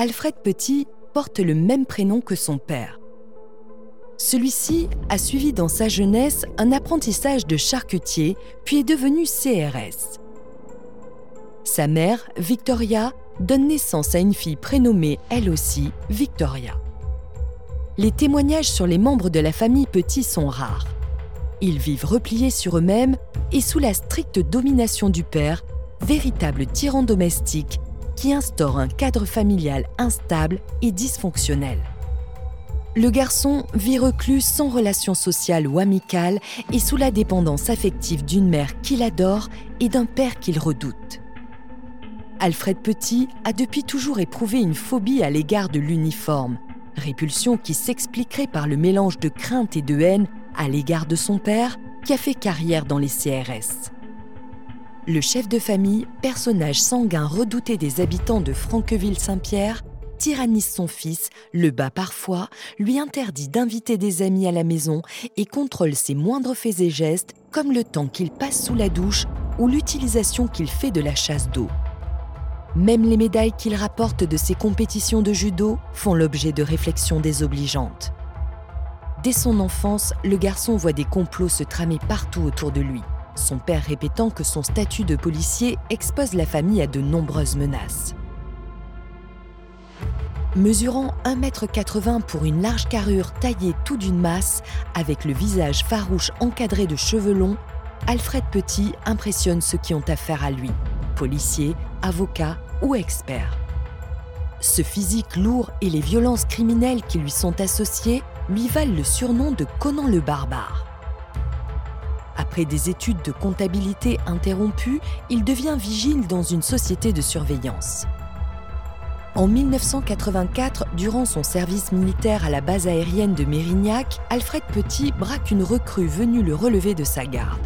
Alfred Petit porte le même prénom que son père. Celui-ci a suivi dans sa jeunesse un apprentissage de charcutier, puis est devenu CRS. Sa mère, Victoria, donne naissance à une fille prénommée elle aussi Victoria. Les témoignages sur les membres de la famille Petit sont rares. Ils vivent repliés sur eux-mêmes et sous la stricte domination du père, véritable tyran domestique qui instaure un cadre familial instable et dysfonctionnel. Le garçon vit reclus sans relation sociale ou amicale et sous la dépendance affective d'une mère qu'il adore et d'un père qu'il redoute. Alfred Petit a depuis toujours éprouvé une phobie à l'égard de l'uniforme, répulsion qui s'expliquerait par le mélange de crainte et de haine à l'égard de son père qui a fait carrière dans les CRS. Le chef de famille, personnage sanguin redouté des habitants de Franqueville-Saint-Pierre, tyrannise son fils, le bat parfois, lui interdit d'inviter des amis à la maison et contrôle ses moindres faits et gestes, comme le temps qu'il passe sous la douche ou l'utilisation qu'il fait de la chasse d'eau. Même les médailles qu'il rapporte de ses compétitions de judo font l'objet de réflexions désobligeantes. Dès son enfance, le garçon voit des complots se tramer partout autour de lui, son père répétant que son statut de policier expose la famille à de nombreuses menaces. Mesurant 1,80 m pour une large carrure taillée tout d'une masse, avec le visage farouche encadré de cheveux longs, Alfred Petit impressionne ceux qui ont affaire à lui, policiers, avocats ou experts. Ce physique lourd et les violences criminelles qui lui sont associées lui valent le surnom de Conan le barbare. Après des études de comptabilité interrompues, il devient vigile dans une société de surveillance. En 1984, durant son service militaire à la base aérienne de Mérignac, Alfred Petit braque une recrue venue le relever de sa garde.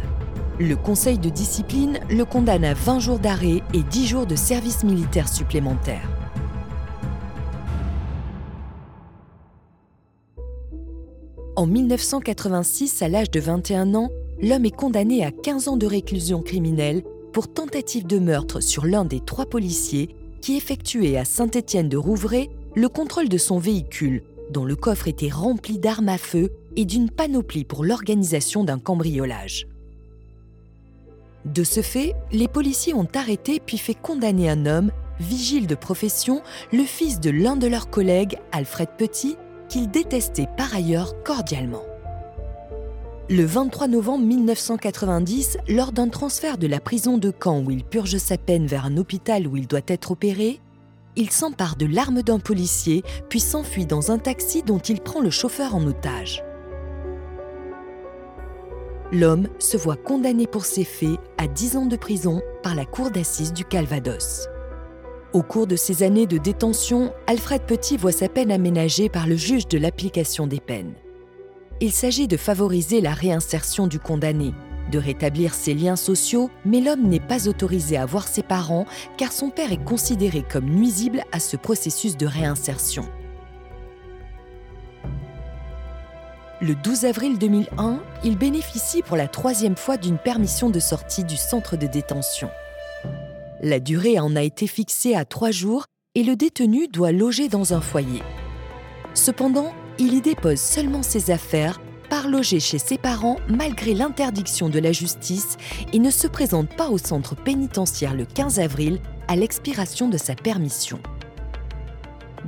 Le conseil de discipline le condamne à 20 jours d'arrêt et 10 jours de service militaire supplémentaire. En 1986, à l'âge de 21 ans, l'homme est condamné à 15 ans de réclusion criminelle pour tentative de meurtre sur l'un des trois policiers qui effectuait à Saint-Étienne de Rouvray le contrôle de son véhicule, dont le coffre était rempli d'armes à feu et d'une panoplie pour l'organisation d'un cambriolage. De ce fait, les policiers ont arrêté puis fait condamner un homme, vigile de profession, le fils de l'un de leurs collègues, Alfred Petit, qu'ils détestaient par ailleurs cordialement. Le 23 novembre 1990, lors d'un transfert de la prison de Caen où il purge sa peine vers un hôpital où il doit être opéré, il s'empare de l'arme d'un policier puis s'enfuit dans un taxi dont il prend le chauffeur en otage. L'homme se voit condamné pour ses faits à 10 ans de prison par la cour d'assises du Calvados. Au cours de ces années de détention, Alfred Petit voit sa peine aménagée par le juge de l'application des peines. Il s'agit de favoriser la réinsertion du condamné, de rétablir ses liens sociaux, mais l'homme n'est pas autorisé à voir ses parents car son père est considéré comme nuisible à ce processus de réinsertion. Le 12 avril 2001, il bénéficie pour la troisième fois d'une permission de sortie du centre de détention. La durée en a été fixée à trois jours et le détenu doit loger dans un foyer. Cependant, il y dépose seulement ses affaires part loger chez ses parents malgré l'interdiction de la justice et ne se présente pas au centre pénitentiaire le 15 avril à l'expiration de sa permission.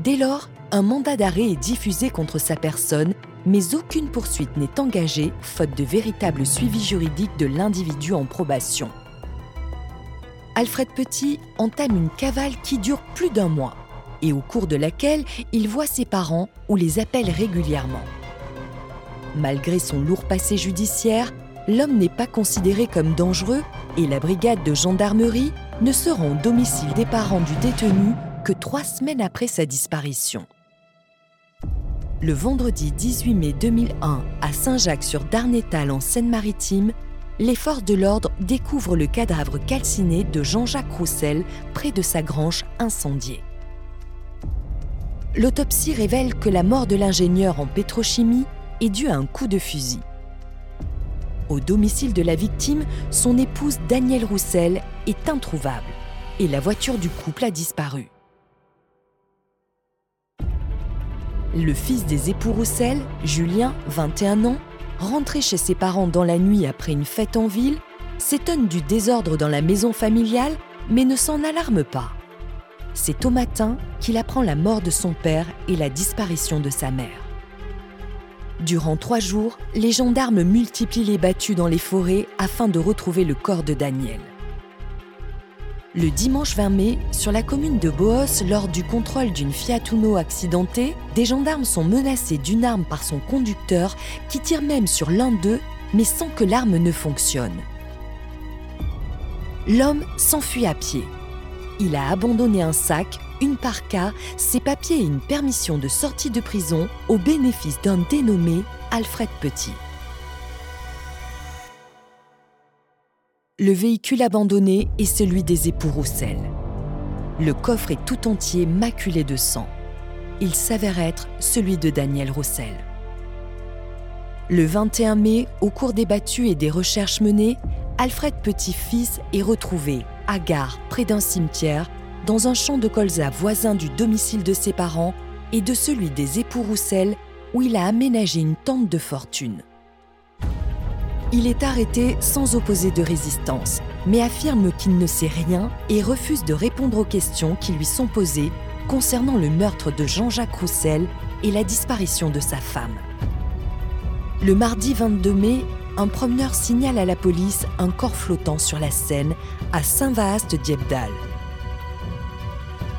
Dès lors, un mandat d'arrêt est diffusé contre sa personne, mais aucune poursuite n'est engagée faute de véritable suivi juridique de l'individu en probation. Alfred Petit entame une cavale qui dure plus d'un mois et au cours de laquelle il voit ses parents ou les appelle régulièrement. Malgré son lourd passé judiciaire, l'homme n'est pas considéré comme dangereux et la brigade de gendarmerie ne se rend au domicile des parents du détenu que trois semaines après sa disparition. Le vendredi 18 mai 2001, à Saint-Jacques-sur-Darnétal en Seine-Maritime, les forces de l'ordre découvrent le cadavre calciné de Jean-Jacques Roussel près de sa grange incendiée. L'autopsie révèle que la mort de l'ingénieur en pétrochimie est due à un coup de fusil. Au domicile de la victime, son épouse Danielle Roussel est introuvable et la voiture du couple a disparu. Le fils des époux Roussel, Julien, 21 ans, rentré chez ses parents dans la nuit après une fête en ville, s'étonne du désordre dans la maison familiale, mais ne s'en alarme pas. C'est au matin qu'il apprend la mort de son père et la disparition de sa mère. Durant trois jours, les gendarmes multiplient les battues dans les forêts afin de retrouver le corps de Daniel. Le dimanche 20 mai, sur la commune de Boos, lors du contrôle d'une Fiat Uno accidentée, des gendarmes sont menacés d'une arme par son conducteur qui tire même sur l'un d'eux, mais sans que l'arme ne fonctionne. L'homme s'enfuit à pied. Il a abandonné un sac, une parka, ses papiers et une permission de sortie de prison au bénéfice d'un dénommé Alfred Petit. Le véhicule abandonné est celui des époux Roussel. Le coffre est tout entier maculé de sang. Il s'avère être celui de Daniel Roussel. Le 21 mai, au cours des battues et des recherches menées, Alfred Petit-Fils est retrouvé, à gare, près d'un cimetière, dans un champ de colza voisin du domicile de ses parents et de celui des époux Roussel, où il a aménagé une tente de fortune. Il est arrêté sans opposer de résistance, mais affirme qu'il ne sait rien et refuse de répondre aux questions qui lui sont posées concernant le meurtre de Jean-Jacques Roussel et la disparition de sa femme. Le mardi 22 mai, un promeneur signale à la police un corps flottant sur la Seine à Saint-Vaast-Diepdal.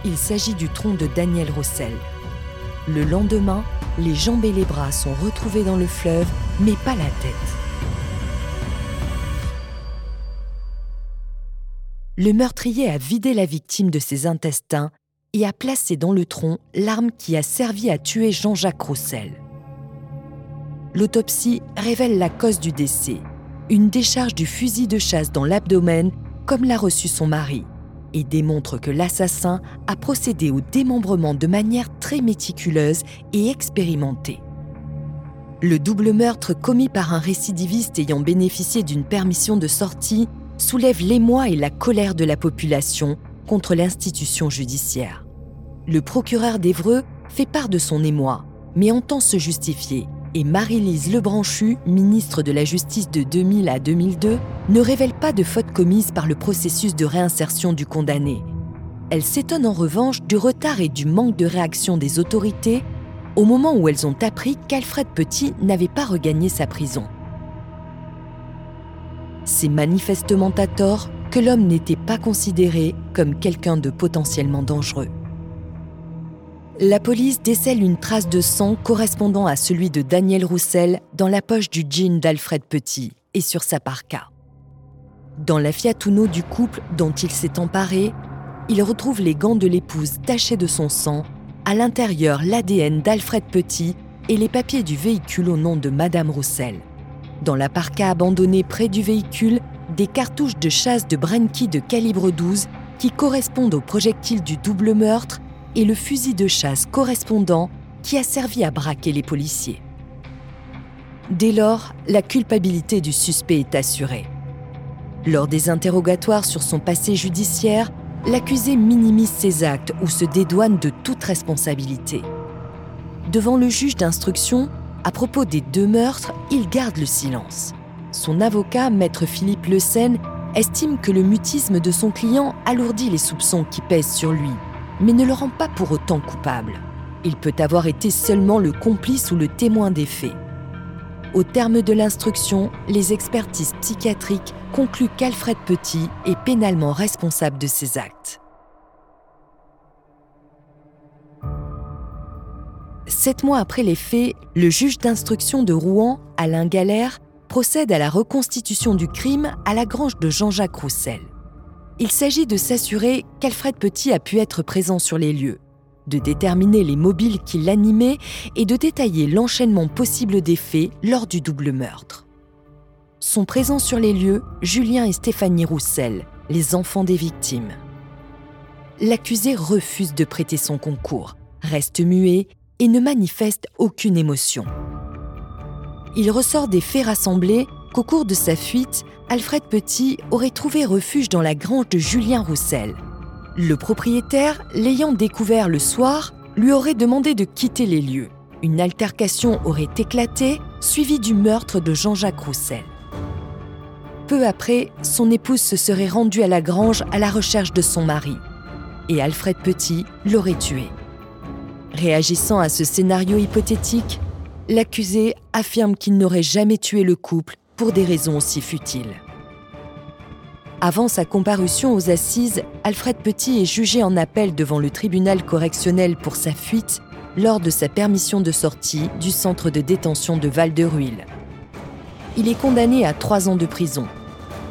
Il s'agit du tronc de Daniel Roussel. Le lendemain, les jambes et les bras sont retrouvés dans le fleuve, mais pas la tête. le meurtrier a vidé la victime de ses intestins et a placé dans le tronc l'arme qui a servi à tuer Jean-Jacques Roussel. L'autopsie révèle la cause du décès, une décharge du fusil de chasse dans l'abdomen comme l'a reçu son mari, et démontre que l'assassin a procédé au démembrement de manière très méticuleuse et expérimentée. Le double meurtre commis par un récidiviste ayant bénéficié d'une permission de sortie soulève l'émoi et la colère de la population contre l'institution judiciaire. Le procureur d'Evreux fait part de son émoi, mais entend se justifier, et Marie-Lise Lebranchu, ministre de la Justice de 2000 à 2002, ne révèle pas de faute commise par le processus de réinsertion du condamné. Elle s'étonne en revanche du retard et du manque de réaction des autorités au moment où elles ont appris qu'Alfred Petit n'avait pas regagné sa prison. C'est manifestement à tort que l'homme n'était pas considéré comme quelqu'un de potentiellement dangereux. La police décèle une trace de sang correspondant à celui de Daniel Roussel dans la poche du jean d'Alfred Petit et sur sa parka. Dans la Fiat Uno du couple dont il s'est emparé, il retrouve les gants de l'épouse tachés de son sang, à l'intérieur l'ADN d'Alfred Petit et les papiers du véhicule au nom de Madame Roussel. Dans la parka abandonnée près du véhicule, des cartouches de chasse de Brenky de calibre 12 qui correspondent au projectile du double meurtre et le fusil de chasse correspondant qui a servi à braquer les policiers. Dès lors, la culpabilité du suspect est assurée. Lors des interrogatoires sur son passé judiciaire, l'accusé minimise ses actes ou se dédouane de toute responsabilité. Devant le juge d'instruction, à propos des deux meurtres, il garde le silence. Son avocat, maître Philippe Le Seine, estime que le mutisme de son client alourdit les soupçons qui pèsent sur lui, mais ne le rend pas pour autant coupable. Il peut avoir été seulement le complice ou le témoin des faits. Au terme de l'instruction, les expertises psychiatriques concluent qu'Alfred Petit est pénalement responsable de ses actes. Sept mois après les faits, le juge d'instruction de Rouen, Alain Galère, procède à la reconstitution du crime à la grange de Jean-Jacques Roussel. Il s'agit de s'assurer qu'Alfred Petit a pu être présent sur les lieux, de déterminer les mobiles qui l'animaient et de détailler l'enchaînement possible des faits lors du double meurtre. Sont présents sur les lieux Julien et Stéphanie Roussel, les enfants des victimes. L'accusé refuse de prêter son concours, reste muet et ne manifeste aucune émotion. Il ressort des faits rassemblés qu'au cours de sa fuite, Alfred Petit aurait trouvé refuge dans la grange de Julien Roussel. Le propriétaire, l'ayant découvert le soir, lui aurait demandé de quitter les lieux. Une altercation aurait éclaté, suivie du meurtre de Jean-Jacques Roussel. Peu après, son épouse se serait rendue à la grange à la recherche de son mari, et Alfred Petit l'aurait tué. Réagissant à ce scénario hypothétique, l'accusé affirme qu'il n'aurait jamais tué le couple pour des raisons aussi futiles. Avant sa comparution aux assises, Alfred Petit est jugé en appel devant le tribunal correctionnel pour sa fuite lors de sa permission de sortie du centre de détention de Val-de-Ruil. Il est condamné à trois ans de prison,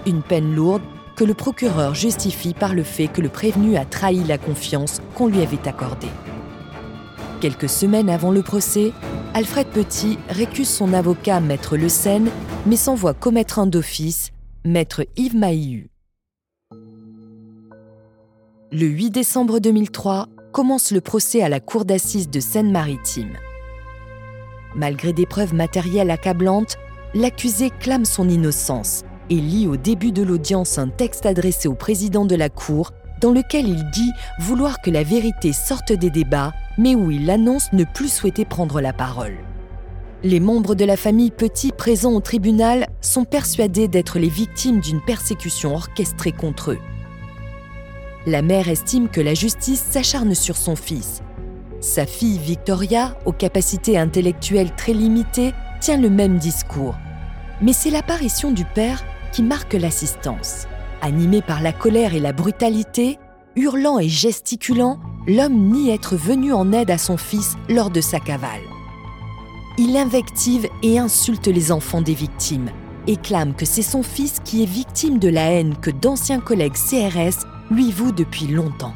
une peine lourde que le procureur justifie par le fait que le prévenu a trahi la confiance qu'on lui avait accordée. Quelques semaines avant le procès, Alfred Petit récuse son avocat Maître Le Seine, mais s'envoie commettre un d'office, Maître Yves Maillu. Le 8 décembre 2003 commence le procès à la cour d'assises de Seine-Maritime. Malgré des preuves matérielles accablantes, l'accusé clame son innocence et lit au début de l'audience un texte adressé au président de la cour dans lequel il dit vouloir que la vérité sorte des débats mais où il annonce ne plus souhaiter prendre la parole. Les membres de la famille Petit présents au tribunal sont persuadés d'être les victimes d'une persécution orchestrée contre eux. La mère estime que la justice s'acharne sur son fils. Sa fille Victoria, aux capacités intellectuelles très limitées, tient le même discours. Mais c'est l'apparition du père qui marque l'assistance. Animé par la colère et la brutalité, hurlant et gesticulant, l'homme nie être venu en aide à son fils lors de sa cavale. Il invective et insulte les enfants des victimes et clame que c'est son fils qui est victime de la haine que d'anciens collègues CRS lui vouent depuis longtemps.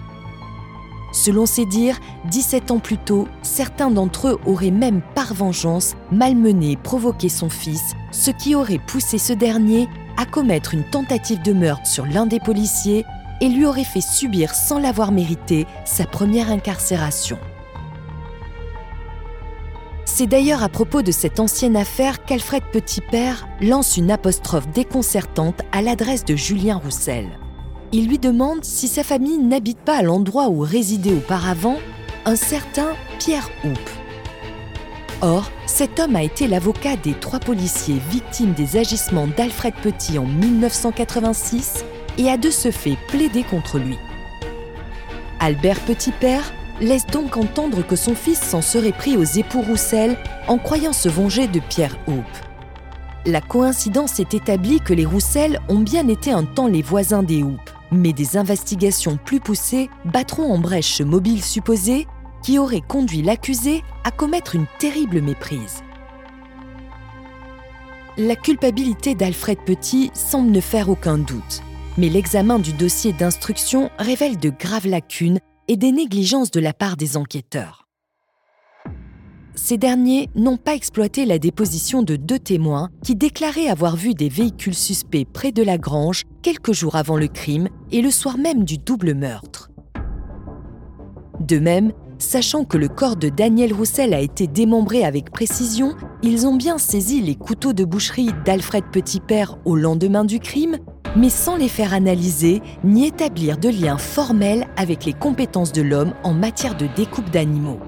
Selon ses dires, 17 ans plus tôt, certains d'entre eux auraient même par vengeance malmené et provoqué son fils, ce qui aurait poussé ce dernier à commettre une tentative de meurtre sur l'un des policiers et lui aurait fait subir sans l'avoir mérité sa première incarcération. C'est d'ailleurs à propos de cette ancienne affaire qu'Alfred Petitpère lance une apostrophe déconcertante à l'adresse de Julien Roussel. Il lui demande si sa famille n'habite pas à l'endroit où résidait auparavant un certain Pierre Houppe. Or, cet homme a été l'avocat des trois policiers victimes des agissements d'Alfred Petit en 1986 et a de ce fait plaidé contre lui. Albert Petitpère laisse donc entendre que son fils s'en serait pris aux époux Roussel en croyant se venger de Pierre Houppe. La coïncidence est établie que les Roussel ont bien été un temps les voisins des Houppes, mais des investigations plus poussées battront en brèche ce mobile supposé qui aurait conduit l'accusé à commettre une terrible méprise. La culpabilité d'Alfred Petit semble ne faire aucun doute mais l'examen du dossier d'instruction révèle de graves lacunes et des négligences de la part des enquêteurs. Ces derniers n'ont pas exploité la déposition de deux témoins qui déclaraient avoir vu des véhicules suspects près de la grange quelques jours avant le crime et le soir même du double meurtre. De même, sachant que le corps de Daniel Roussel a été démembré avec précision, ils ont bien saisi les couteaux de boucherie d'Alfred Petitpère au lendemain du crime mais sans les faire analyser ni établir de lien formel avec les compétences de l'homme en matière de découpe d'animaux.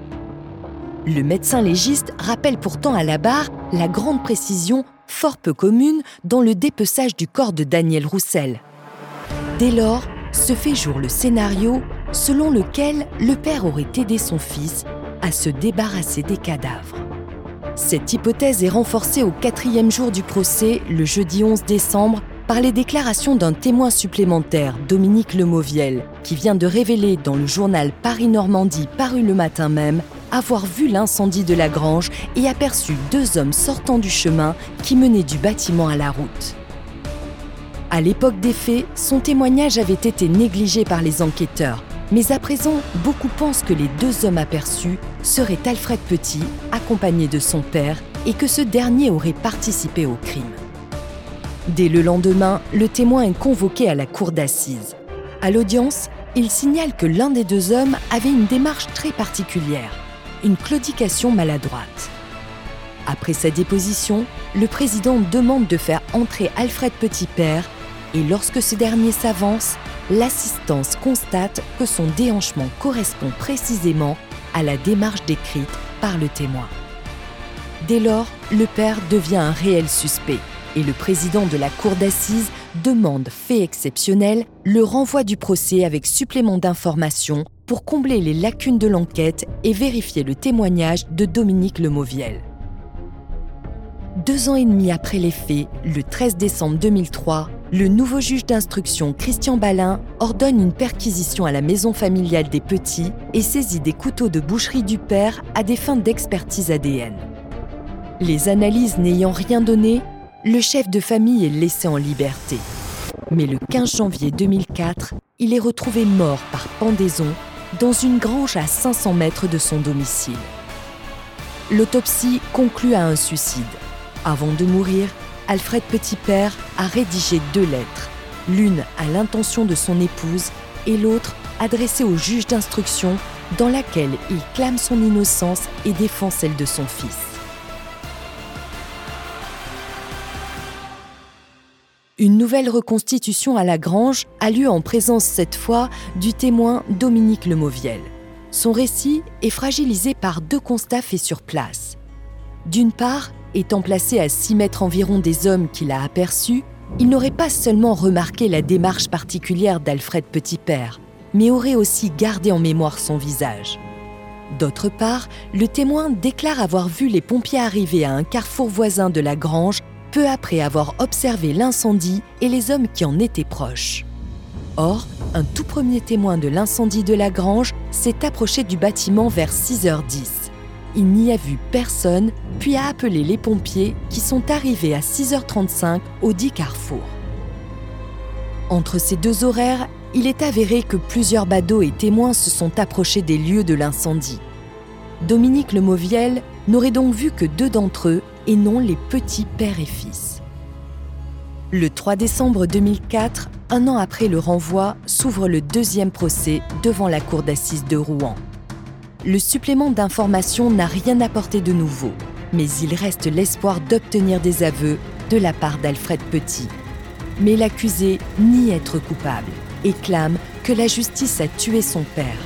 Le médecin légiste rappelle pourtant à la barre la grande précision, fort peu commune, dans le dépeçage du corps de Daniel Roussel. Dès lors, se fait jour le scénario selon lequel le père aurait aidé son fils à se débarrasser des cadavres. Cette hypothèse est renforcée au quatrième jour du procès, le jeudi 11 décembre, par les déclarations d'un témoin supplémentaire, Dominique Lemoviel, qui vient de révéler dans le journal Paris-Normandie paru le matin même avoir vu l'incendie de la grange et aperçu deux hommes sortant du chemin qui menait du bâtiment à la route. À l'époque des faits, son témoignage avait été négligé par les enquêteurs, mais à présent, beaucoup pensent que les deux hommes aperçus seraient Alfred Petit, accompagné de son père, et que ce dernier aurait participé au crime. Dès le lendemain, le témoin est convoqué à la cour d'assises. À l'audience, il signale que l'un des deux hommes avait une démarche très particulière, une claudication maladroite. Après sa déposition, le président demande de faire entrer Alfred Petit-Père et lorsque ce dernier s'avance, l'assistance constate que son déhanchement correspond précisément à la démarche décrite par le témoin. Dès lors, le père devient un réel suspect et le président de la cour d'assises demande, fait exceptionnel, le renvoi du procès avec supplément d'informations pour combler les lacunes de l'enquête et vérifier le témoignage de Dominique Lemoviel. Deux ans et demi après les faits, le 13 décembre 2003, le nouveau juge d'instruction Christian Balin ordonne une perquisition à la maison familiale des petits et saisit des couteaux de boucherie du père à des fins d'expertise ADN. Les analyses n'ayant rien donné, le chef de famille est laissé en liberté. Mais le 15 janvier 2004, il est retrouvé mort par pendaison dans une grange à 500 mètres de son domicile. L'autopsie conclut à un suicide. Avant de mourir, Alfred Petitpère a rédigé deux lettres, l'une à l'intention de son épouse et l'autre adressée au juge d'instruction dans laquelle il clame son innocence et défend celle de son fils. Une nouvelle reconstitution à la Grange a lieu en présence cette fois du témoin Dominique Lemoviel. Son récit est fragilisé par deux constats faits sur place. D'une part, étant placé à 6 mètres environ des hommes qu'il a aperçus, il n'aurait pas seulement remarqué la démarche particulière d'Alfred Petitpère, mais aurait aussi gardé en mémoire son visage. D'autre part, le témoin déclare avoir vu les pompiers arriver à un carrefour voisin de la grange peu après avoir observé l'incendie et les hommes qui en étaient proches. Or, un tout premier témoin de l'incendie de la grange s'est approché du bâtiment vers 6h10 il n'y a vu personne, puis a appelé les pompiers qui sont arrivés à 6h35 au dit carrefour. Entre ces deux horaires, il est avéré que plusieurs badauds et témoins se sont approchés des lieux de l'incendie. Dominique Lemoviel n'aurait donc vu que deux d'entre eux et non les petits père et fils. Le 3 décembre 2004, un an après le renvoi, s'ouvre le deuxième procès devant la cour d'assises de Rouen le supplément d'information n'a rien apporté de nouveau, mais il reste l'espoir d'obtenir des aveux de la part d'Alfred Petit. Mais l'accusé nie être coupable et clame que la justice a tué son père.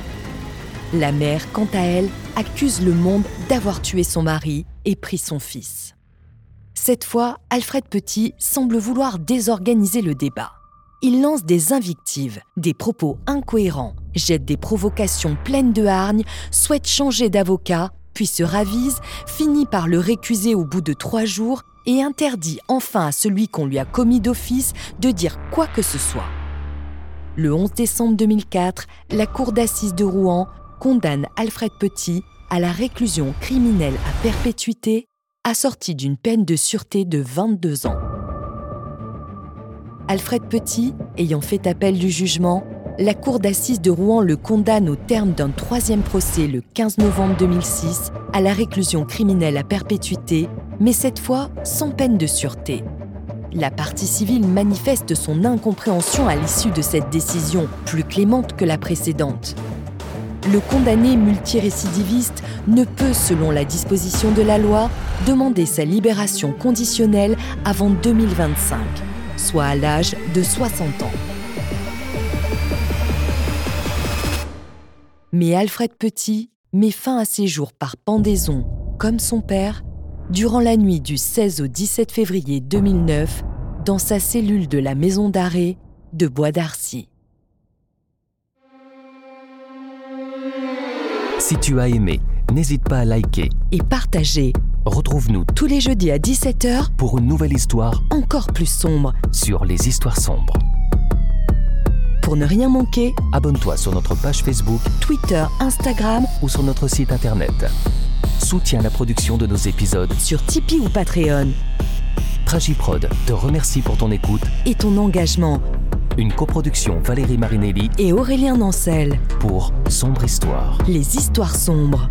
La mère, quant à elle, accuse le monde d'avoir tué son mari et pris son fils. Cette fois, Alfred Petit semble vouloir désorganiser le débat. Il lance des invectives, des propos incohérents jette des provocations pleines de hargne, souhaite changer d'avocat, puis se ravise, finit par le récuser au bout de trois jours et interdit enfin à celui qu'on lui a commis d'office de dire quoi que ce soit. Le 11 décembre 2004, la Cour d'assises de Rouen condamne Alfred Petit à la réclusion criminelle à perpétuité, assortie d'une peine de sûreté de 22 ans. Alfred Petit, ayant fait appel du jugement, la Cour d'assises de Rouen le condamne au terme d'un troisième procès le 15 novembre 2006 à la réclusion criminelle à perpétuité, mais cette fois sans peine de sûreté. La partie civile manifeste son incompréhension à l'issue de cette décision, plus clémente que la précédente. Le condamné multirécidiviste ne peut, selon la disposition de la loi, demander sa libération conditionnelle avant 2025, soit à l'âge de 60 ans. Mais Alfred Petit met fin à ses jours par pendaison, comme son père, durant la nuit du 16 au 17 février 2009 dans sa cellule de la maison d'arrêt de Bois d'Arcy. Si tu as aimé, n'hésite pas à liker. Et partager. Retrouve-nous tous les jeudis à 17h pour une nouvelle histoire encore plus sombre sur les histoires sombres. Pour ne rien manquer, abonne-toi sur notre page Facebook, Twitter, Instagram ou sur notre site internet. Soutiens la production de nos épisodes sur Tipeee ou Patreon. Tragiprod te remercie pour ton écoute et ton engagement. Une coproduction Valérie Marinelli et Aurélien Nancel pour Sombre Histoire. Les histoires sombres.